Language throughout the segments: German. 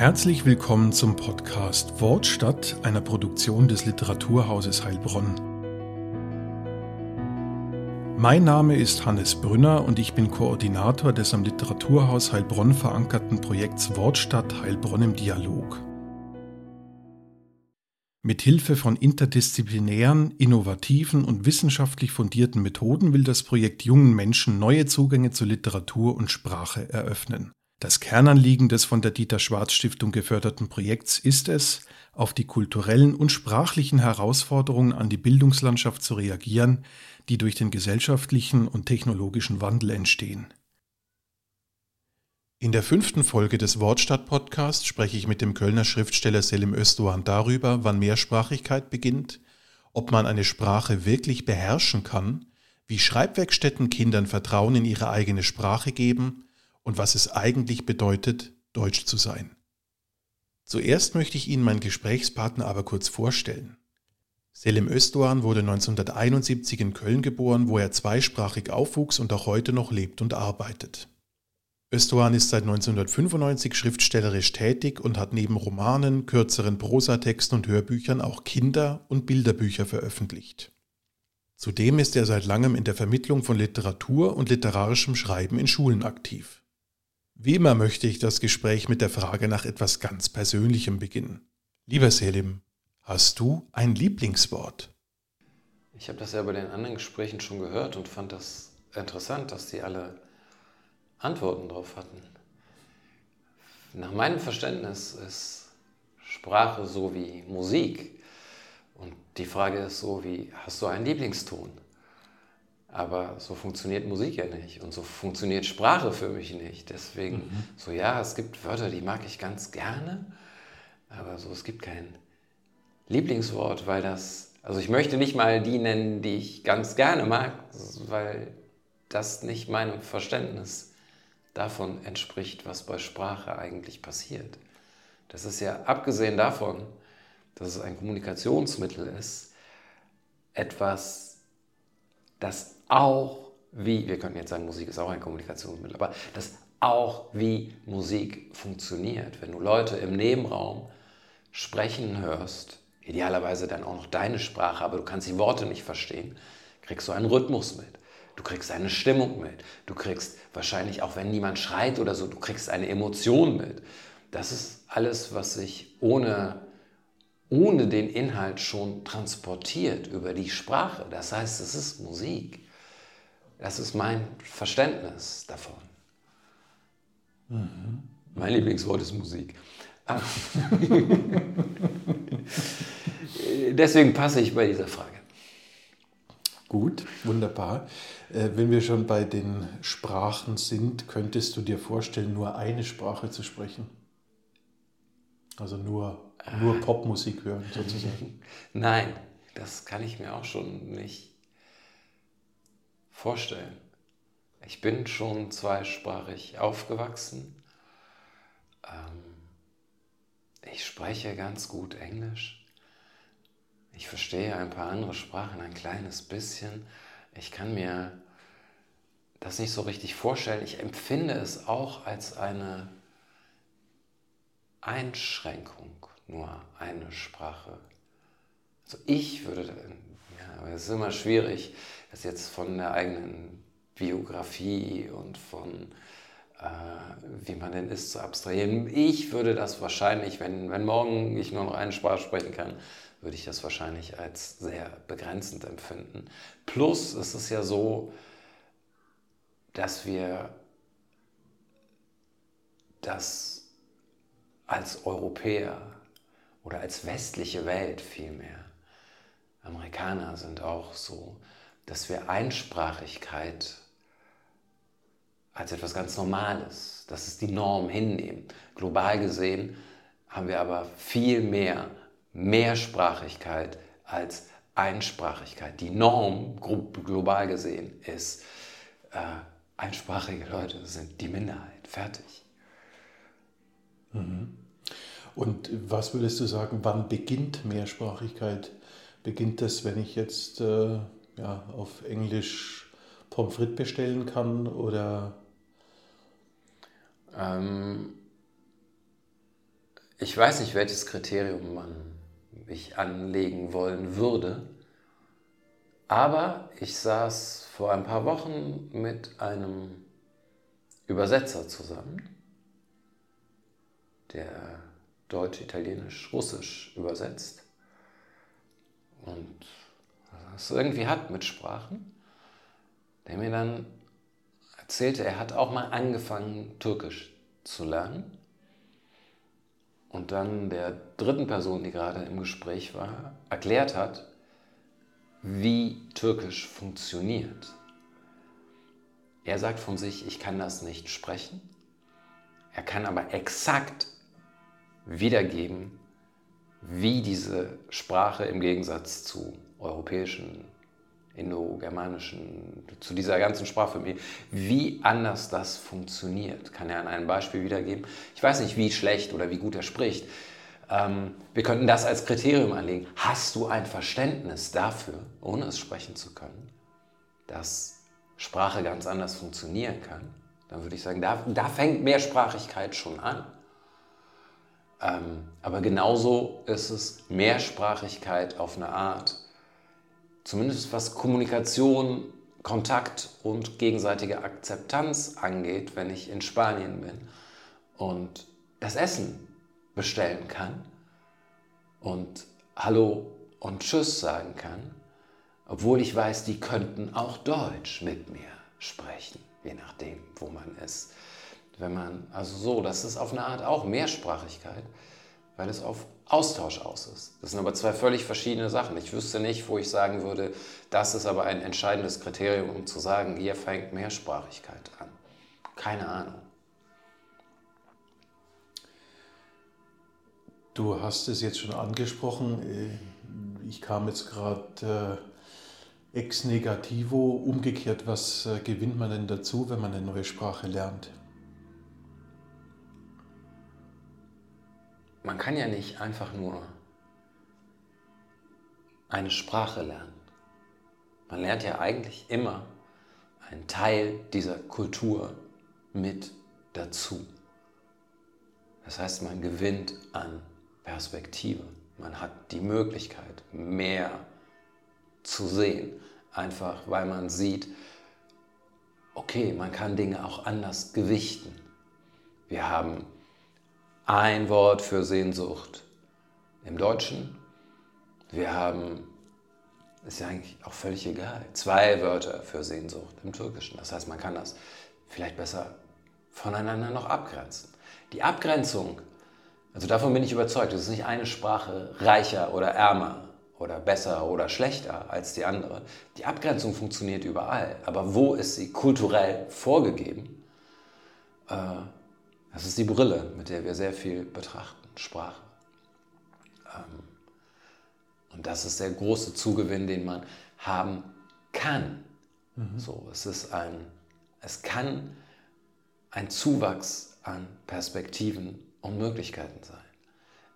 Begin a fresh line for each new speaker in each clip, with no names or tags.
Herzlich willkommen zum Podcast Wortstadt, einer Produktion des Literaturhauses Heilbronn. Mein Name ist Hannes Brünner und ich bin Koordinator des am Literaturhaus Heilbronn verankerten Projekts Wortstadt Heilbronn im Dialog. Mit Hilfe von interdisziplinären, innovativen und wissenschaftlich fundierten Methoden will das Projekt jungen Menschen neue Zugänge zu Literatur und Sprache eröffnen. Das Kernanliegen des von der Dieter Schwarz Stiftung geförderten Projekts ist es, auf die kulturellen und sprachlichen Herausforderungen an die Bildungslandschaft zu reagieren, die durch den gesellschaftlichen und technologischen Wandel entstehen. In der fünften Folge des Wortstadt-Podcasts spreche ich mit dem Kölner Schriftsteller Selim Özdoğan darüber, wann Mehrsprachigkeit beginnt, ob man eine Sprache wirklich beherrschen kann, wie Schreibwerkstätten Kindern Vertrauen in ihre eigene Sprache geben und was es eigentlich bedeutet, Deutsch zu sein. Zuerst möchte ich Ihnen meinen Gesprächspartner aber kurz vorstellen. Selim Özdoğan wurde 1971 in Köln geboren, wo er zweisprachig aufwuchs und auch heute noch lebt und arbeitet. Özdoğan ist seit 1995 schriftstellerisch tätig und hat neben Romanen, kürzeren Prosatexten und Hörbüchern auch Kinder- und Bilderbücher veröffentlicht. Zudem ist er seit langem in der Vermittlung von Literatur und literarischem Schreiben in Schulen aktiv. Wie immer möchte ich das Gespräch mit der Frage nach etwas ganz Persönlichem beginnen. Lieber Selim, hast du ein Lieblingswort?
Ich habe das ja bei den anderen Gesprächen schon gehört und fand das interessant, dass die alle Antworten drauf hatten. Nach meinem Verständnis ist Sprache so wie Musik. Und die Frage ist so wie, hast du einen Lieblingston? Aber so funktioniert Musik ja nicht und so funktioniert Sprache für mich nicht. Deswegen, mhm. so ja, es gibt Wörter, die mag ich ganz gerne, aber so es gibt kein Lieblingswort, weil das, also ich möchte nicht mal die nennen, die ich ganz gerne mag, weil das nicht meinem Verständnis davon entspricht, was bei Sprache eigentlich passiert. Das ist ja abgesehen davon, dass es ein Kommunikationsmittel ist, etwas, das auch wie, wir könnten jetzt sagen, Musik ist auch ein Kommunikationsmittel, aber das auch wie Musik funktioniert. Wenn du Leute im Nebenraum sprechen hörst, idealerweise dann auch noch deine Sprache, aber du kannst die Worte nicht verstehen, kriegst du einen Rhythmus mit. Du kriegst eine Stimmung mit. Du kriegst wahrscheinlich, auch wenn niemand schreit oder so, du kriegst eine Emotion mit. Das ist alles, was sich ohne, ohne den Inhalt schon transportiert über die Sprache. Das heißt, es ist Musik. Das ist mein Verständnis davon. Mhm. Mein Lieblingswort ist Musik. Deswegen passe ich bei dieser Frage.
Gut, wunderbar. Äh, wenn wir schon bei den Sprachen sind, könntest du dir vorstellen, nur eine Sprache zu sprechen? Also nur, nur ah. Popmusik hören sozusagen?
Nein, das kann ich mir auch schon nicht vorstellen. Ich bin schon zweisprachig aufgewachsen. Ähm, ich spreche ganz gut Englisch. Ich verstehe ein paar andere Sprachen ein kleines bisschen. Ich kann mir das nicht so richtig vorstellen. Ich empfinde es auch als eine Einschränkung, nur eine Sprache. Also ich würde, ja, aber es ist immer schwierig, das jetzt von der eigenen Biografie und von äh, wie man denn ist, zu abstrahieren. Ich würde das wahrscheinlich, wenn, wenn morgen ich nur noch eine Sprache sprechen kann, würde ich das wahrscheinlich als sehr begrenzend empfinden. Plus es ist ja so, dass wir das als Europäer oder als westliche Welt vielmehr, Amerikaner sind auch so, dass wir Einsprachigkeit als etwas ganz Normales, das ist die Norm hinnehmen. Global gesehen haben wir aber viel mehr Mehrsprachigkeit als Einsprachigkeit. Die Norm global gesehen ist, äh, einsprachige Leute sind die Minderheit. Fertig.
Mhm. Und was würdest du sagen, wann beginnt Mehrsprachigkeit? Beginnt das, wenn ich jetzt äh, ja, auf Englisch Pommes frites bestellen kann oder?
Ähm, ich weiß nicht, welches Kriterium man ich anlegen wollen würde, aber ich saß vor ein paar Wochen mit einem Übersetzer zusammen, der Deutsch, Italienisch, Russisch übersetzt und es irgendwie hat mit Sprachen, der mir dann erzählte, er hat auch mal angefangen, Türkisch zu lernen. Und dann der dritten Person, die gerade im Gespräch war, erklärt hat, wie Türkisch funktioniert. Er sagt von sich, ich kann das nicht sprechen. Er kann aber exakt wiedergeben, wie diese Sprache im Gegensatz zu europäischen, indo-germanischen, zu dieser ganzen Sprachfamilie, wie anders das funktioniert, kann er an einem Beispiel wiedergeben. Ich weiß nicht, wie schlecht oder wie gut er spricht. Ähm, wir könnten das als Kriterium anlegen. Hast du ein Verständnis dafür, ohne es sprechen zu können, dass Sprache ganz anders funktionieren kann? Dann würde ich sagen, da, da fängt Mehrsprachigkeit schon an. Ähm, aber genauso ist es Mehrsprachigkeit auf eine Art, zumindest was Kommunikation, Kontakt und gegenseitige Akzeptanz angeht, wenn ich in Spanien bin und das Essen bestellen kann und Hallo und Tschüss sagen kann, obwohl ich weiß, die könnten auch Deutsch mit mir sprechen, je nachdem, wo man ist. Wenn man, also so, das ist auf eine Art auch Mehrsprachigkeit, weil es auf Austausch aus ist. Das sind aber zwei völlig verschiedene Sachen. Ich wüsste nicht, wo ich sagen würde, das ist aber ein entscheidendes Kriterium, um zu sagen, hier fängt Mehrsprachigkeit an. Keine Ahnung.
Du hast es jetzt schon angesprochen. Ich kam jetzt gerade äh, ex negativo. Umgekehrt, was äh, gewinnt man denn dazu, wenn man eine neue Sprache lernt?
Man kann ja nicht einfach nur eine Sprache lernen. Man lernt ja eigentlich immer einen Teil dieser Kultur mit dazu. Das heißt, man gewinnt an Perspektive. Man hat die Möglichkeit, mehr zu sehen, einfach weil man sieht, okay, man kann Dinge auch anders gewichten. Wir haben ein Wort für Sehnsucht im Deutschen. Wir haben, ist ja eigentlich auch völlig egal, zwei Wörter für Sehnsucht im Türkischen. Das heißt, man kann das vielleicht besser voneinander noch abgrenzen. Die Abgrenzung, also davon bin ich überzeugt, es ist nicht eine Sprache reicher oder ärmer oder besser oder schlechter als die andere. Die Abgrenzung funktioniert überall, aber wo ist sie kulturell vorgegeben? Äh, das ist die Brille, mit der wir sehr viel betrachten, Sprache. Ähm, und das ist der große Zugewinn, den man haben kann. Mhm. So, es ist ein, es kann ein Zuwachs an Perspektiven und Möglichkeiten sein.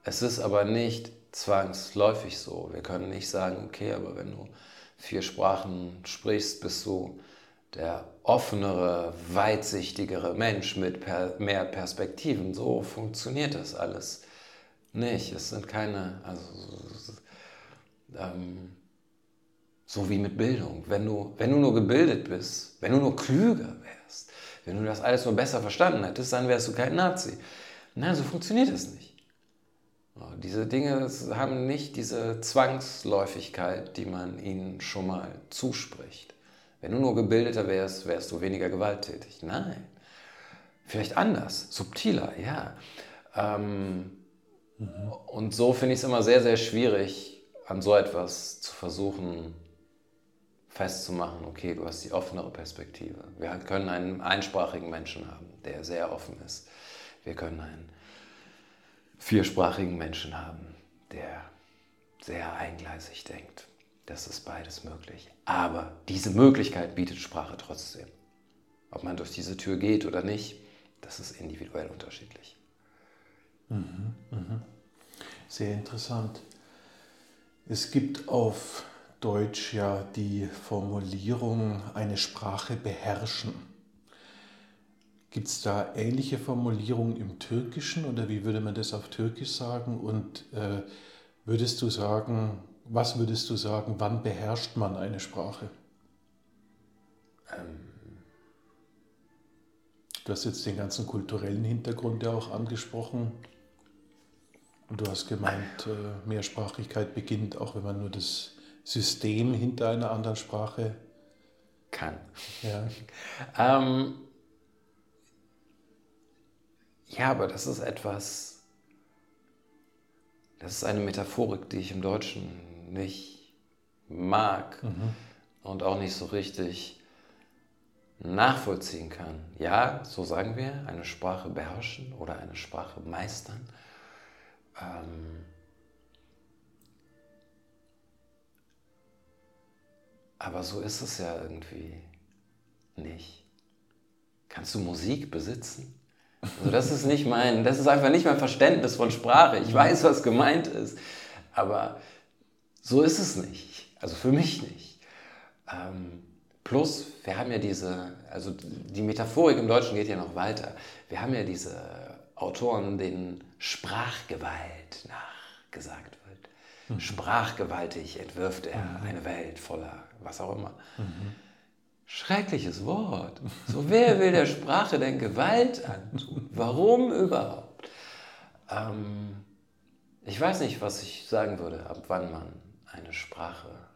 Es ist aber nicht zwangsläufig so. Wir können nicht sagen, okay, aber wenn du vier Sprachen sprichst, bist du der offenere, weitsichtigere Mensch mit per mehr Perspektiven. So funktioniert das alles nicht. Es sind keine, also ähm, so wie mit Bildung. Wenn du, wenn du nur gebildet bist, wenn du nur klüger wärst, wenn du das alles nur besser verstanden hättest, dann wärst du kein Nazi. Nein, so funktioniert es nicht. Diese Dinge haben nicht diese Zwangsläufigkeit, die man ihnen schon mal zuspricht. Wenn du nur gebildeter wärst, wärst du weniger gewalttätig. Nein. Vielleicht anders, subtiler, ja. Ähm. Und so finde ich es immer sehr, sehr schwierig, an so etwas zu versuchen festzumachen, okay, du hast die offenere Perspektive. Wir können einen einsprachigen Menschen haben, der sehr offen ist. Wir können einen viersprachigen Menschen haben, der sehr eingleisig denkt. Das ist beides möglich. Aber diese Möglichkeit bietet Sprache trotzdem. Ob man durch diese Tür geht oder nicht, das ist individuell unterschiedlich.
Mhm, mh. Sehr interessant. Es gibt auf Deutsch ja die Formulierung eine Sprache beherrschen. Gibt es da ähnliche Formulierungen im Türkischen oder wie würde man das auf Türkisch sagen? Und äh, würdest du sagen, was würdest du sagen, wann beherrscht man eine Sprache? Ähm. Du hast jetzt den ganzen kulturellen Hintergrund ja auch angesprochen. Und du hast gemeint, äh, Mehrsprachigkeit beginnt auch, wenn man nur das System hinter einer anderen Sprache
kann.
Ja.
ähm, ja, aber das ist etwas, das ist eine Metaphorik, die ich im Deutschen nicht mag mhm. und auch nicht so richtig nachvollziehen kann. Ja, so sagen wir, eine Sprache beherrschen oder eine Sprache meistern. Ähm, aber so ist es ja irgendwie nicht. Kannst du Musik besitzen? Also das ist nicht mein, das ist einfach nicht mein Verständnis von Sprache. Ich weiß, was gemeint ist, aber so ist es nicht. Also für mich nicht. Ähm, plus, wir haben ja diese, also die Metaphorik im Deutschen geht ja noch weiter. Wir haben ja diese Autoren, denen Sprachgewalt nachgesagt wird. Mhm. Sprachgewaltig entwirft er mhm. eine Welt voller was auch immer. Mhm. Schreckliches Wort. So, wer will der Sprache denn Gewalt antun? Warum überhaupt? Ähm, ich weiß nicht, was ich sagen würde, ab wann man eine Sprache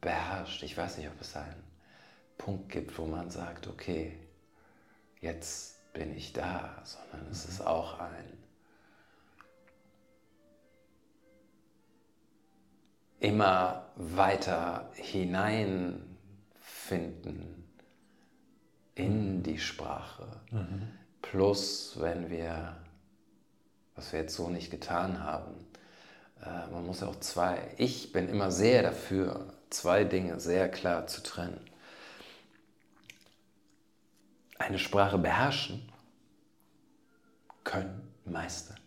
beherrscht. Ich weiß nicht, ob es einen Punkt gibt, wo man sagt, okay, jetzt bin ich da, sondern es ist auch ein immer weiter hineinfinden in die Sprache. Mhm. Plus, wenn wir, was wir jetzt so nicht getan haben, äh, man muss ja auch zwei, ich bin immer sehr dafür, zwei Dinge sehr klar zu trennen. Eine Sprache beherrschen können, meistern,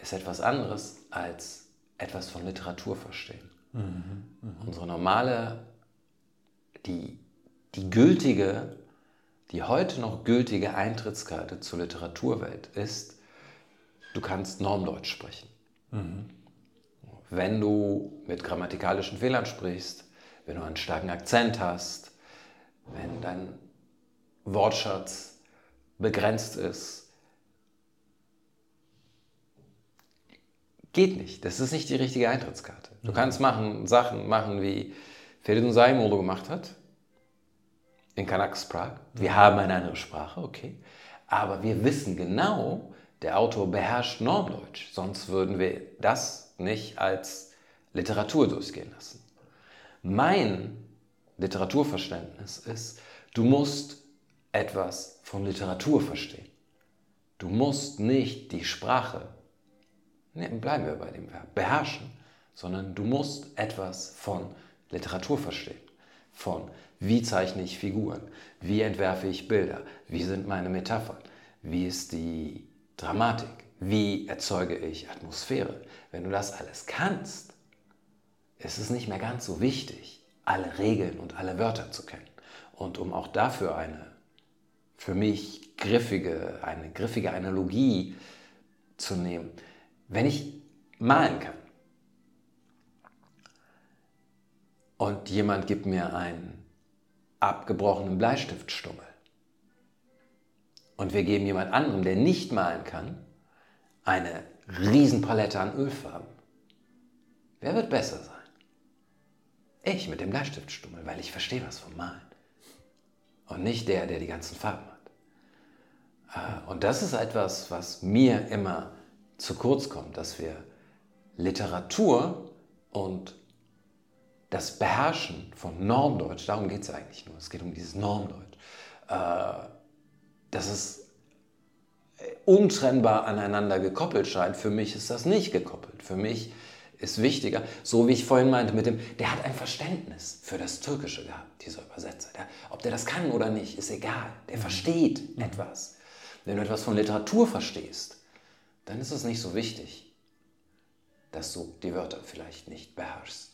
ist etwas anderes als etwas von Literatur verstehen. Mhm, mh. Unsere normale, die, die gültige, die heute noch gültige Eintrittskarte zur Literaturwelt ist, du kannst Normdeutsch sprechen. Mhm. Wenn du mit grammatikalischen Fehlern sprichst, wenn du einen starken Akzent hast, wenn dein Wortschatz begrenzt ist, Geht nicht. Das ist nicht die richtige Eintrittskarte. Du mhm. kannst machen, Sachen machen, wie Feridun Saimoğlu gemacht hat in Kanaks Prag. Wir mhm. haben eine andere Sprache, okay. Aber wir wissen genau, der Autor beherrscht Normdeutsch. Sonst würden wir das nicht als Literatur durchgehen lassen. Mein Literaturverständnis ist, du musst etwas von Literatur verstehen. Du musst nicht die Sprache nee, bleiben wir bei dem Verb, beherrschen, sondern du musst etwas von Literatur verstehen. Von wie zeichne ich Figuren, wie entwerfe ich Bilder, wie sind meine Metaphern, wie ist die Dramatik, wie erzeuge ich Atmosphäre. Wenn du das alles kannst, ist es nicht mehr ganz so wichtig, alle Regeln und alle Wörter zu kennen. Und um auch dafür eine für mich griffige, eine griffige Analogie zu nehmen, wenn ich malen kann und jemand gibt mir einen abgebrochenen Bleistiftstummel und wir geben jemand anderem, der nicht malen kann, eine Riesenpalette an Ölfarben, wer wird besser sein? Ich mit dem Bleistiftstummel, weil ich verstehe was vom Malen. Und nicht der, der die ganzen Farben hat. Äh, und das ist etwas, was mir immer zu kurz kommt, dass wir Literatur und das Beherrschen von Normdeutsch, darum geht es eigentlich nur, es geht um dieses Normdeutsch, äh, dass es untrennbar aneinander gekoppelt scheint. Für mich ist das nicht gekoppelt. Für mich ist wichtiger, so wie ich vorhin meinte mit dem, der hat ein Verständnis für das Türkische gehabt, dieser Übersetzer. Der, ob der das kann oder nicht, ist egal. Der mhm. versteht etwas. Wenn du etwas von Literatur verstehst, dann ist es nicht so wichtig, dass du die Wörter vielleicht nicht beherrschst.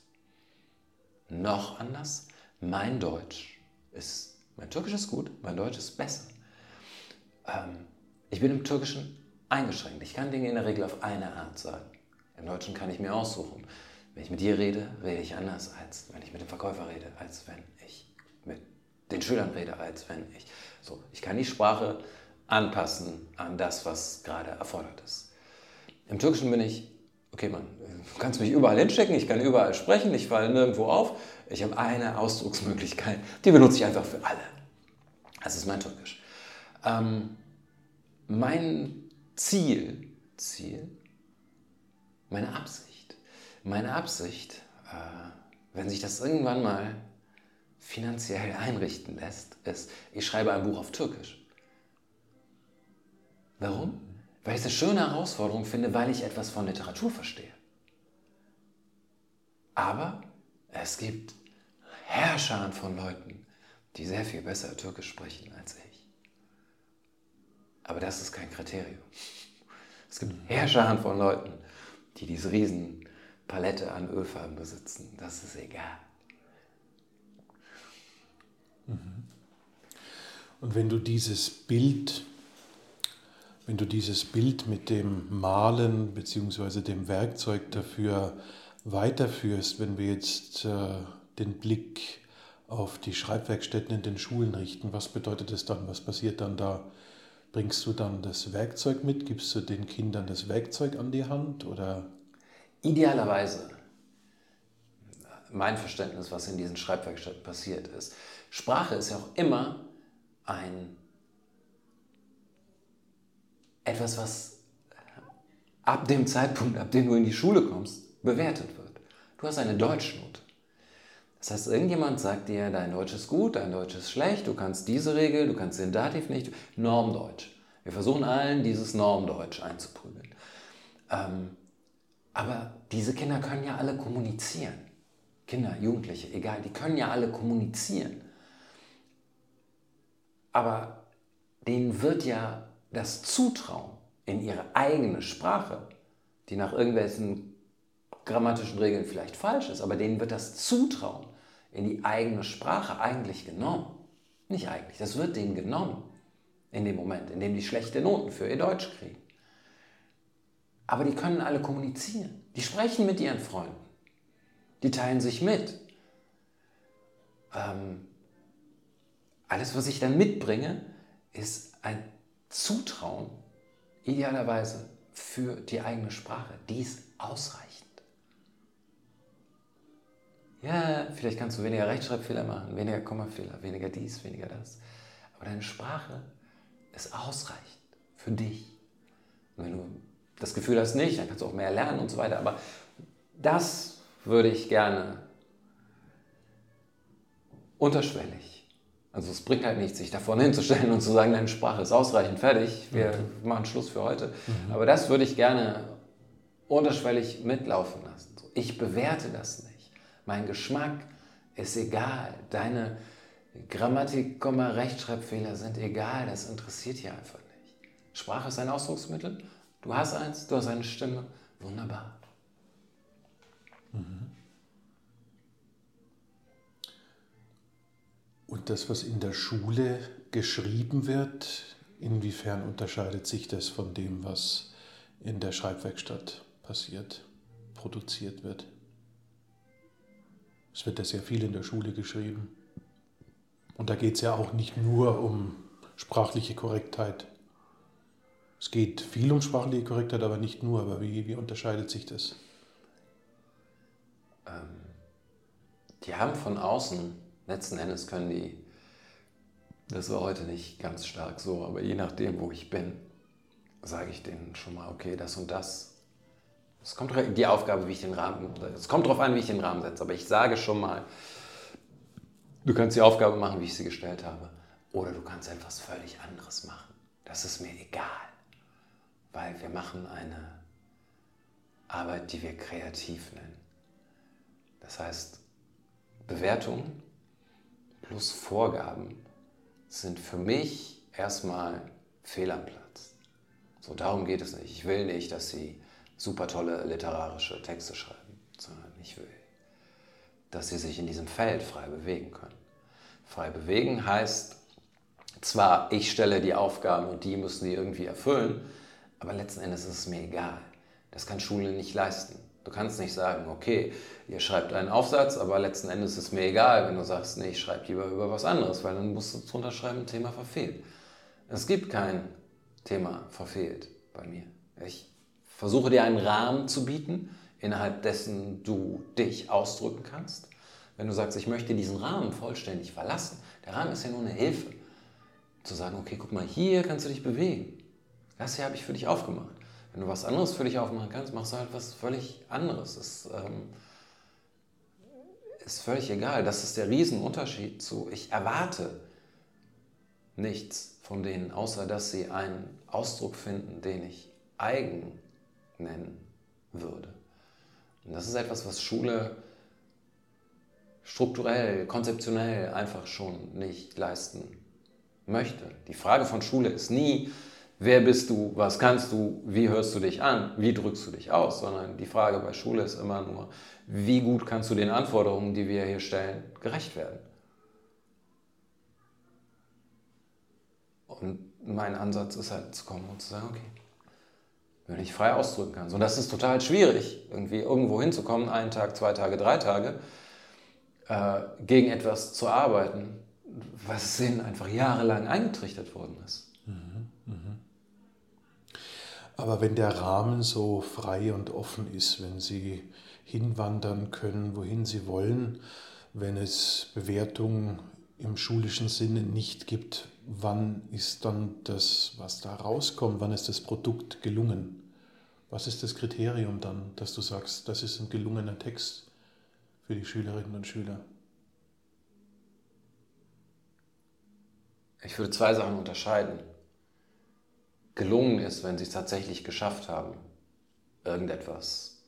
Noch anders, mein Deutsch ist Mein Türkisch ist gut, mein Deutsch ist besser. Ähm, ich bin im Türkischen eingeschränkt. Ich kann Dinge in der Regel auf eine Art sagen. Im Deutschen kann ich mir aussuchen. Wenn ich mit dir rede, rede ich anders, als wenn ich mit dem Verkäufer rede, als wenn ich mit den Schülern rede, als wenn ich. So, ich kann die Sprache anpassen an das, was gerade erfordert ist. Im Türkischen bin ich, okay, man, du kannst mich überall hinstecken, ich kann überall sprechen, ich falle nirgendwo auf. Ich habe eine Ausdrucksmöglichkeit, die benutze ich einfach für alle. Das ist mein Türkisch. Ähm, mein Ziel, Ziel, meine Absicht, meine Absicht, äh, wenn sich das irgendwann mal finanziell einrichten lässt, ist, ich schreibe ein Buch auf Türkisch. Warum? Weil ich es eine schöne Herausforderung finde, weil ich etwas von Literatur verstehe. Aber es gibt Herrscharen von Leuten, die sehr viel besser Türkisch sprechen als ich. Aber das ist kein Kriterium. Es gibt Herrscharen von Leuten, die diese riesen Palette an Ölfarben besitzen. Das ist egal.
Mhm. Und wenn du dieses Bild wenn du dieses Bild mit dem Malen bzw. dem Werkzeug dafür weiterführst, wenn wir jetzt äh, den Blick auf die Schreibwerkstätten in den Schulen richten, was bedeutet das dann? Was passiert dann da? Bringst du dann das Werkzeug mit? Gibst du den Kindern das Werkzeug an die Hand? Oder?
Idealerweise, mein Verständnis, was in diesen Schreibwerkstätten passiert ist. Sprache ist ja auch immer ein etwas, was ab dem Zeitpunkt, ab dem du in die Schule kommst, bewertet wird. Du hast eine Deutschnote. Das heißt, irgendjemand sagt dir, dein Deutsch ist gut, dein Deutsch ist schlecht, du kannst diese Regel, du kannst den Dativ nicht. Normdeutsch. Wir versuchen allen, dieses Normdeutsch einzuprügeln. Ähm, aber diese Kinder können ja alle kommunizieren. Kinder, Jugendliche, egal, die können ja alle kommunizieren. Aber denen wird ja das Zutrauen in ihre eigene Sprache, die nach irgendwelchen grammatischen Regeln vielleicht falsch ist, aber denen wird das Zutrauen in die eigene Sprache eigentlich genommen. Nicht eigentlich, das wird denen genommen in dem Moment, in dem die schlechte Noten für ihr Deutsch kriegen. Aber die können alle kommunizieren. Die sprechen mit ihren Freunden. Die teilen sich mit. Ähm, alles, was ich dann mitbringe, ist ein Zutrauen, idealerweise für die eigene Sprache, die ist ausreichend. Ja, vielleicht kannst du weniger Rechtschreibfehler machen, weniger Kommafehler, weniger dies, weniger das. Aber deine Sprache ist ausreichend für dich. Und wenn du das Gefühl hast, nicht, dann kannst du auch mehr lernen und so weiter. Aber das würde ich gerne unterschwellig also es bringt halt nichts, sich da vorne hinzustellen und zu sagen, deine Sprache ist ausreichend, fertig, wir mhm. machen Schluss für heute. Mhm. Aber das würde ich gerne unterschwellig mitlaufen lassen. Ich bewerte das nicht. Mein Geschmack ist egal. Deine Grammatik, Rechtschreibfehler sind egal. Das interessiert hier einfach nicht. Sprache ist ein Ausdrucksmittel. Du hast eins, du hast eine Stimme. Wunderbar. Mhm.
Und das, was in der Schule geschrieben wird, inwiefern unterscheidet sich das von dem, was in der Schreibwerkstatt passiert, produziert wird? Es wird ja sehr viel in der Schule geschrieben. Und da geht es ja auch nicht nur um sprachliche Korrektheit. Es geht viel um sprachliche Korrektheit, aber nicht nur. Aber wie, wie unterscheidet sich das?
Ähm, die haben von außen letzten Endes können die, das war heute nicht ganz stark so, aber je nachdem, wo ich bin, sage ich denen schon mal, okay, das und das. Es kommt die Aufgabe, wie ich den Rahmen, es kommt darauf an, wie ich den Rahmen setze, aber ich sage schon mal, du kannst die Aufgabe machen, wie ich sie gestellt habe, oder du kannst etwas völlig anderes machen. Das ist mir egal, weil wir machen eine Arbeit, die wir kreativ nennen. Das heißt, Bewertungen plus Vorgaben sind für mich erstmal fehl am Platz. So, darum geht es nicht. Ich will nicht, dass sie super tolle literarische Texte schreiben, sondern ich will, dass sie sich in diesem Feld frei bewegen können. Frei bewegen heißt zwar, ich stelle die Aufgaben und die müssen die irgendwie erfüllen, aber letzten Endes ist es mir egal. Das kann Schule nicht leisten. Du kannst nicht sagen, okay, ihr schreibt einen Aufsatz, aber letzten Endes ist es mir egal, wenn du sagst, nee, ich schreibe lieber über was anderes, weil dann musst du drunter schreiben, Thema verfehlt. Es gibt kein Thema verfehlt bei mir. Ich versuche dir einen Rahmen zu bieten, innerhalb dessen du dich ausdrücken kannst. Wenn du sagst, ich möchte diesen Rahmen vollständig verlassen, der Rahmen ist ja nur eine Hilfe. Zu sagen, okay, guck mal, hier kannst du dich bewegen. Das hier habe ich für dich aufgemacht. Wenn du was anderes für dich aufmachen kannst, machst du halt was völlig anderes. Das ähm, ist völlig egal. Das ist der Riesenunterschied zu, ich erwarte nichts von denen, außer dass sie einen Ausdruck finden, den ich eigen nennen würde. Und das ist etwas, was Schule strukturell, konzeptionell einfach schon nicht leisten möchte. Die Frage von Schule ist nie, wer bist du, was kannst du, wie hörst du dich an, wie drückst du dich aus, sondern die Frage bei Schule ist immer nur, wie gut kannst du den Anforderungen, die wir hier stellen, gerecht werden. Und mein Ansatz ist halt zu kommen und zu sagen, okay, wenn ich frei ausdrücken kann. So, das ist total schwierig, irgendwie irgendwo hinzukommen, einen Tag, zwei Tage, drei Tage, äh, gegen etwas zu arbeiten, was ihnen einfach jahrelang eingetrichtert worden ist. Mhm, mh.
Aber wenn der Rahmen so frei und offen ist, wenn Sie hinwandern können, wohin Sie wollen, wenn es Bewertungen im schulischen Sinne nicht gibt, wann ist dann das, was da rauskommt, wann ist das Produkt gelungen? Was ist das Kriterium dann, dass du sagst, das ist ein gelungener Text für die Schülerinnen und Schüler?
Ich würde zwei Sachen unterscheiden. Gelungen ist, wenn sie es tatsächlich geschafft haben, irgendetwas,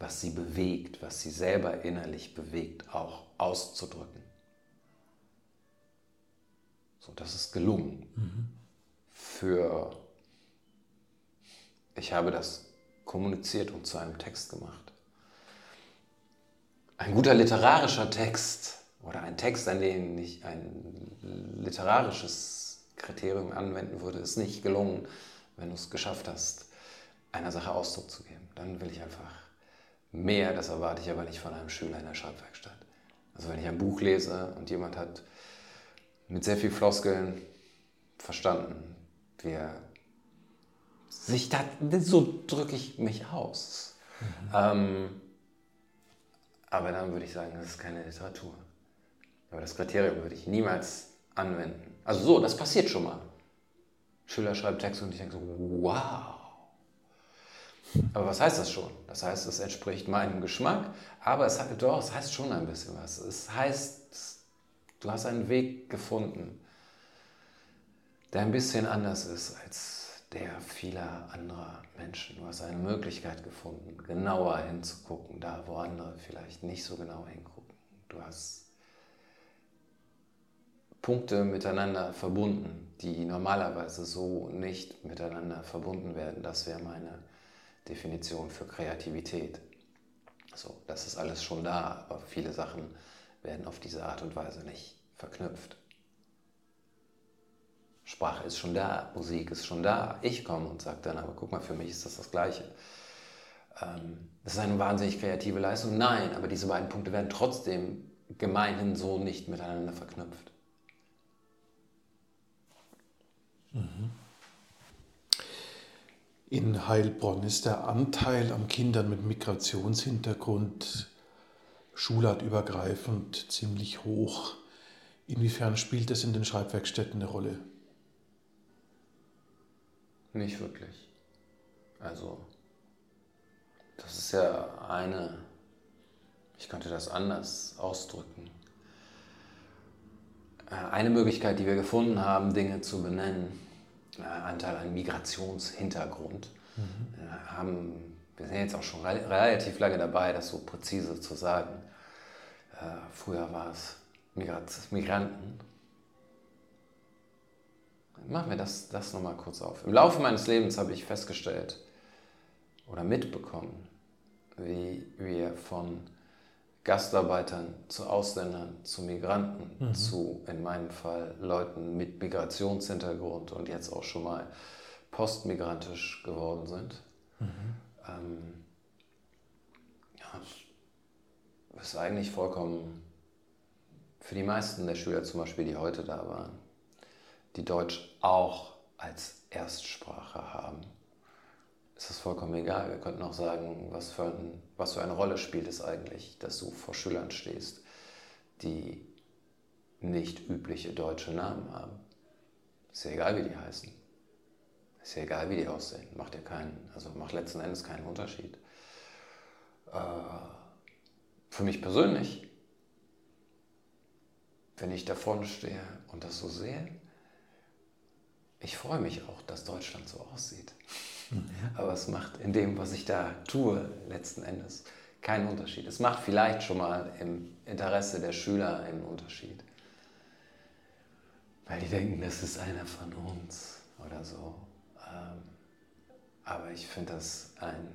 was sie bewegt, was sie selber innerlich bewegt, auch auszudrücken. So, das ist gelungen. Mhm. Für ich habe das kommuniziert und zu einem Text gemacht. Ein guter literarischer Text oder ein Text, an den ich ein literarisches Kriterium anwenden würde, ist nicht gelungen, wenn du es geschafft hast, einer Sache Ausdruck zu geben. Dann will ich einfach mehr, das erwarte ich aber nicht von einem Schüler in der Schreibwerkstatt. Also wenn ich ein Buch lese und jemand hat mit sehr viel Floskeln verstanden, wie er sich da, so drücke ich mich aus. Mhm. Ähm, aber dann würde ich sagen, das ist keine Literatur. Aber das Kriterium würde ich niemals anwenden. Also so, das passiert schon mal. Schüler schreibt Text und ich denke so, wow. Aber was heißt das schon? Das heißt, es entspricht meinem Geschmack, aber es, hat, doch, es heißt schon ein bisschen was. Es heißt, du hast einen Weg gefunden, der ein bisschen anders ist als der vieler anderer Menschen. Du hast eine Möglichkeit gefunden, genauer hinzugucken, da wo andere vielleicht nicht so genau hingucken. Du hast Punkte miteinander verbunden, die normalerweise so nicht miteinander verbunden werden. Das wäre meine Definition für Kreativität. So, das ist alles schon da, aber viele Sachen werden auf diese Art und Weise nicht verknüpft. Sprache ist schon da, Musik ist schon da. Ich komme und sage dann, aber guck mal, für mich ist das das Gleiche. Ähm, das ist eine wahnsinnig kreative Leistung. Nein, aber diese beiden Punkte werden trotzdem gemeinhin so nicht miteinander verknüpft.
Mhm. In Heilbronn ist der Anteil an Kindern mit Migrationshintergrund schulartübergreifend ziemlich hoch. Inwiefern spielt das in den Schreibwerkstätten eine Rolle?
Nicht wirklich. Also, das ist ja eine, ich könnte das anders ausdrücken. Äh, eine Möglichkeit, die wir gefunden haben, Dinge zu benennen, äh, Anteil an Migrationshintergrund, mhm. Äh, haben, wir sind jetzt auch schon relativ lange dabei, das so präzise zu sagen. Früher war es Migranten, Machen wir das, das nochmal kurz auf. Im Laufe meines Lebens habe ich festgestellt oder mitbekommen, wie wir von Gastarbeitern, zu Ausländern, zu Migranten, mhm. zu, in meinem Fall, Leuten mit Migrationshintergrund und jetzt auch schon mal postmigrantisch geworden sind. Mhm. Ähm, ja, ist eigentlich vollkommen für die meisten der Schüler zum Beispiel, die heute da waren, die Deutsch auch als Erstsprache haben, ist das vollkommen egal. Wir könnten auch sagen, was für, ein, was für eine Rolle spielt es eigentlich, dass du vor Schülern stehst, die nicht übliche deutsche Namen haben. Ist ja egal, wie die heißen. Ist ja egal, wie die aussehen. Macht ja keinen, also macht letzten Endes keinen Unterschied. Äh, für mich persönlich, wenn ich da vorne stehe und das so sehe, ich freue mich auch, dass Deutschland so aussieht. Mhm. Aber es macht in dem, was ich da tue, letzten Endes keinen Unterschied. Es macht vielleicht schon mal im Interesse der Schüler einen Unterschied. Weil die denken, das ist einer von uns oder so. Ähm, aber ich finde das ein,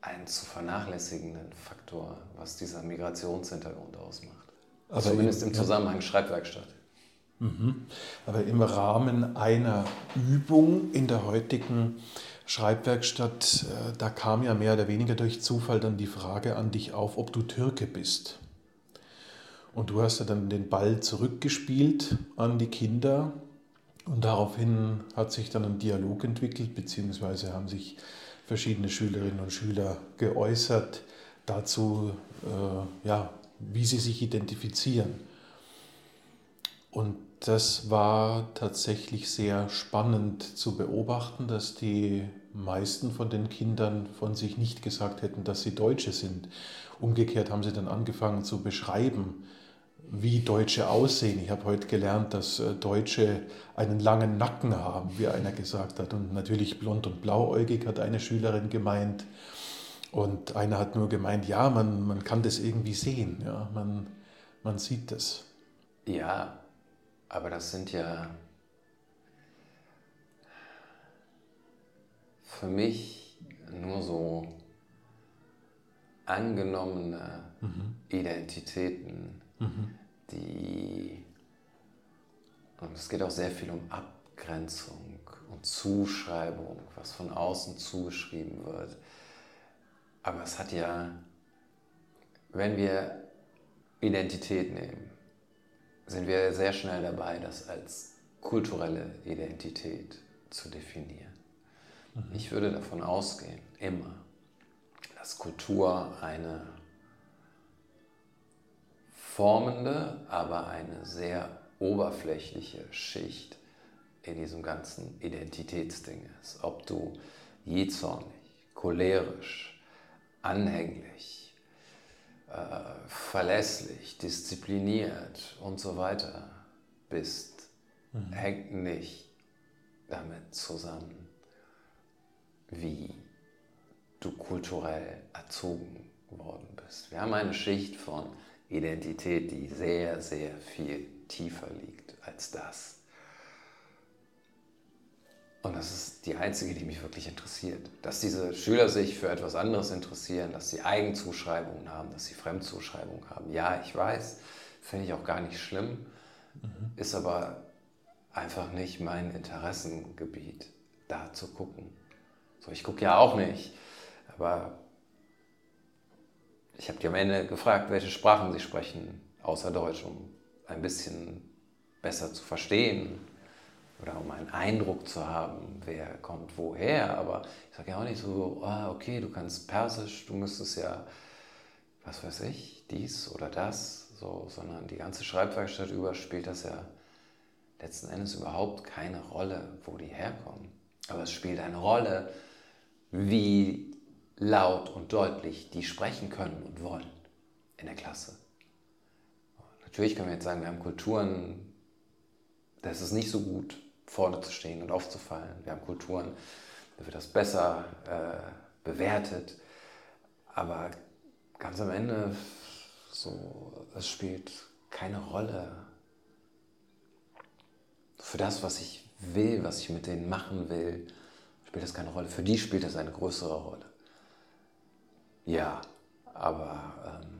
ein zu vernachlässigenden Faktor, was dieser Migrationshintergrund ausmacht. Also Zumindest im Zusammenhang Schreibwerkstatt.
Mhm. Aber im Rahmen einer Übung in der heutigen Schreibwerkstatt, äh, da kam ja mehr oder weniger durch Zufall dann die Frage an dich auf, ob du Türke bist. Und du hast ja dann den Ball zurückgespielt an die Kinder und daraufhin hat sich dann ein Dialog entwickelt, beziehungsweise haben sich verschiedene Schülerinnen und Schüler geäußert dazu, äh, ja, wie sie sich identifizieren. Und das war tatsächlich sehr spannend zu beobachten, dass die meisten von den Kindern von sich nicht gesagt hätten, dass sie Deutsche sind. Umgekehrt haben sie dann angefangen zu beschreiben, wie Deutsche aussehen. Ich habe heute gelernt, dass äh, Deutsche einen langen Nacken haben, wie einer gesagt hat. Und natürlich blond und blauäugig hat eine Schülerin gemeint. Und einer hat nur gemeint, ja, man, man kann das irgendwie sehen, ja, man, man sieht das.
Ja, aber das sind ja für mich nur so angenommene mhm. Identitäten, mhm. die, und es geht auch sehr viel um Abgrenzung und Zuschreibung, was von außen zugeschrieben wird. Aber es hat ja, wenn wir Identität nehmen, sind wir sehr schnell dabei, das als kulturelle Identität zu definieren. Mhm. Ich würde davon ausgehen, immer, dass Kultur eine formende, aber eine sehr oberflächliche Schicht in diesem ganzen Identitätsding ist. Ob du jähzornig, cholerisch, anhänglich, äh, verlässlich, diszipliniert und so weiter bist, mhm. hängt nicht damit zusammen, wie du kulturell erzogen worden bist. Wir haben eine Schicht von Identität, die sehr, sehr viel tiefer liegt als das. Und das ist die einzige, die mich wirklich interessiert. Dass diese Schüler sich für etwas anderes interessieren, dass sie Eigenzuschreibungen haben, dass sie Fremdzuschreibungen haben. Ja, ich weiß, finde ich auch gar nicht schlimm, mhm. ist aber einfach nicht mein Interessengebiet, da zu gucken. So, ich gucke ja auch nicht, aber ich habe die am Ende gefragt, welche Sprachen sie sprechen, außer Deutsch, um ein bisschen besser zu verstehen, oder um einen Eindruck zu haben, wer kommt woher. Aber ich sage ja auch nicht so, oh, okay, du kannst Persisch, du müsstest ja, was weiß ich, dies oder das, so, sondern die ganze Schreibwerkstatt über spielt das ja letzten Endes überhaupt keine Rolle, wo die herkommen. Aber es spielt eine Rolle, wie laut und deutlich die sprechen können und wollen in der Klasse. Natürlich können wir jetzt sagen, wir haben Kulturen, das ist nicht so gut vorne zu stehen und aufzufallen. Wir haben Kulturen, da wird das besser äh, bewertet. Aber ganz am Ende, so, es spielt keine Rolle für das, was ich will, was ich mit denen machen will, spielt das keine Rolle. Für die spielt das eine größere Rolle. Ja, aber ähm,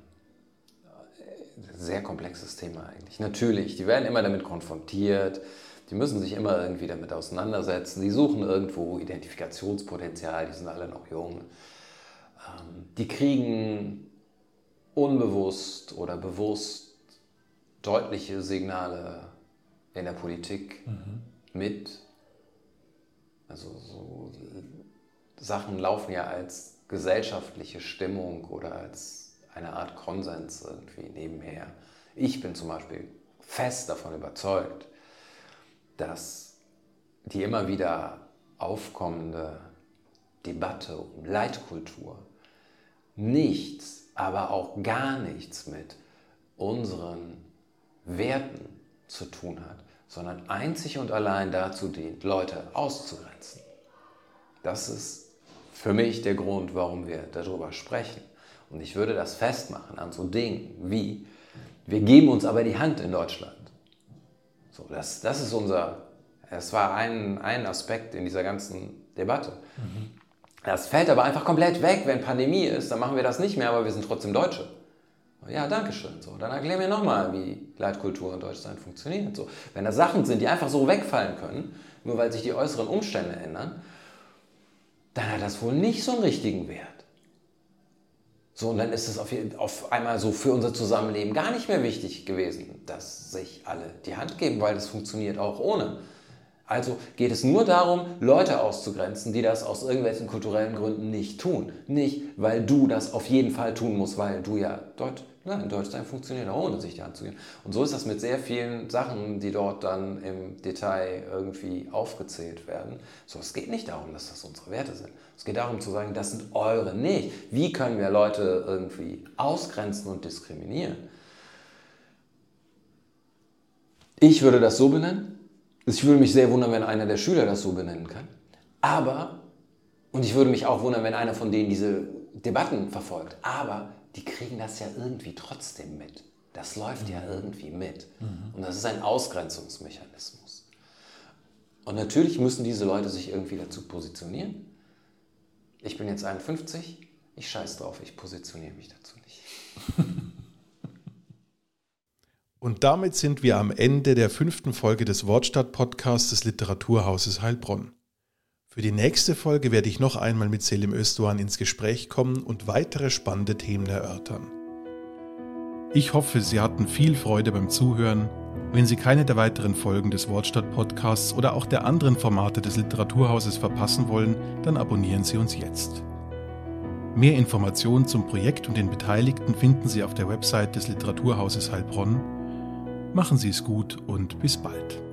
sehr komplexes Thema eigentlich. Natürlich, die werden immer damit konfrontiert, die müssen sich immer irgendwie damit auseinandersetzen, die suchen irgendwo Identifikationspotenzial, die sind alle noch jung. Ähm, die kriegen unbewusst oder bewusst deutliche Signale in der Politik mhm. mit. Also so Sachen laufen ja als gesellschaftliche Stimmung oder als eine Art Konsens irgendwie nebenher. Ich bin zum Beispiel fest davon überzeugt, dass die immer wieder aufkommende Debatte um Leitkultur nichts, aber auch gar nichts mit unseren Werten zu tun hat, sondern einzig und allein dazu dient, Leute auszugrenzen. Das ist für mich der Grund, warum wir darüber sprechen. Und ich würde das festmachen an so Dingen wie, wir geben uns aber die Hand in Deutschland. So, das, das ist unser, es war ein, ein Aspekt in dieser ganzen Debatte. Mhm. Das fällt aber einfach komplett weg, wenn Pandemie ist, dann machen wir das nicht mehr, aber wir sind trotzdem Deutsche. Ja, danke schön. So, dann erklär mir nochmal, wie Leitkultur in Deutschland funktioniert. So, wenn das Sachen sind, die einfach so wegfallen können, nur weil sich die äußeren Umstände ändern, dann hat das wohl nicht so einen richtigen Wert. So, und dann ist es auf, auf einmal so für unser Zusammenleben gar nicht mehr wichtig gewesen, dass sich alle die Hand geben, weil das funktioniert auch ohne. Also geht es nur darum, Leute auszugrenzen, die das aus irgendwelchen kulturellen Gründen nicht tun. Nicht, weil du das auf jeden Fall tun musst, weil du ja dort, nein, Deutschsein funktioniert ohne sich zu geben. Und so ist das mit sehr vielen Sachen, die dort dann im Detail irgendwie aufgezählt werden. So, es geht nicht darum, dass das unsere Werte sind. Es geht darum zu sagen, das sind eure nicht. Wie können wir Leute irgendwie ausgrenzen und diskriminieren? Ich würde das so benennen ich würde mich sehr wundern, wenn einer der Schüler das so benennen kann. Aber, und ich würde mich auch wundern, wenn einer von denen diese Debatten verfolgt. Aber die kriegen das ja irgendwie trotzdem mit. Das läuft mhm. ja irgendwie mit. Mhm. Und das ist ein Ausgrenzungsmechanismus. Und natürlich müssen diese Leute sich irgendwie dazu positionieren. Ich bin jetzt 51, ich scheiß drauf, ich positioniere mich dazu nicht.
Und damit sind wir am Ende der fünften Folge des Wortstadt-Podcasts des Literaturhauses Heilbronn. Für die nächste Folge werde ich noch einmal mit Selim Özdoğan ins Gespräch kommen und weitere spannende Themen erörtern. Ich hoffe, Sie hatten viel Freude beim Zuhören. Wenn Sie keine der weiteren Folgen des Wortstadt-Podcasts oder auch der anderen Formate des Literaturhauses verpassen wollen, dann abonnieren Sie uns jetzt. Mehr Informationen zum Projekt und den Beteiligten finden Sie auf der Website des Literaturhauses Heilbronn Machen Sie es gut und bis bald.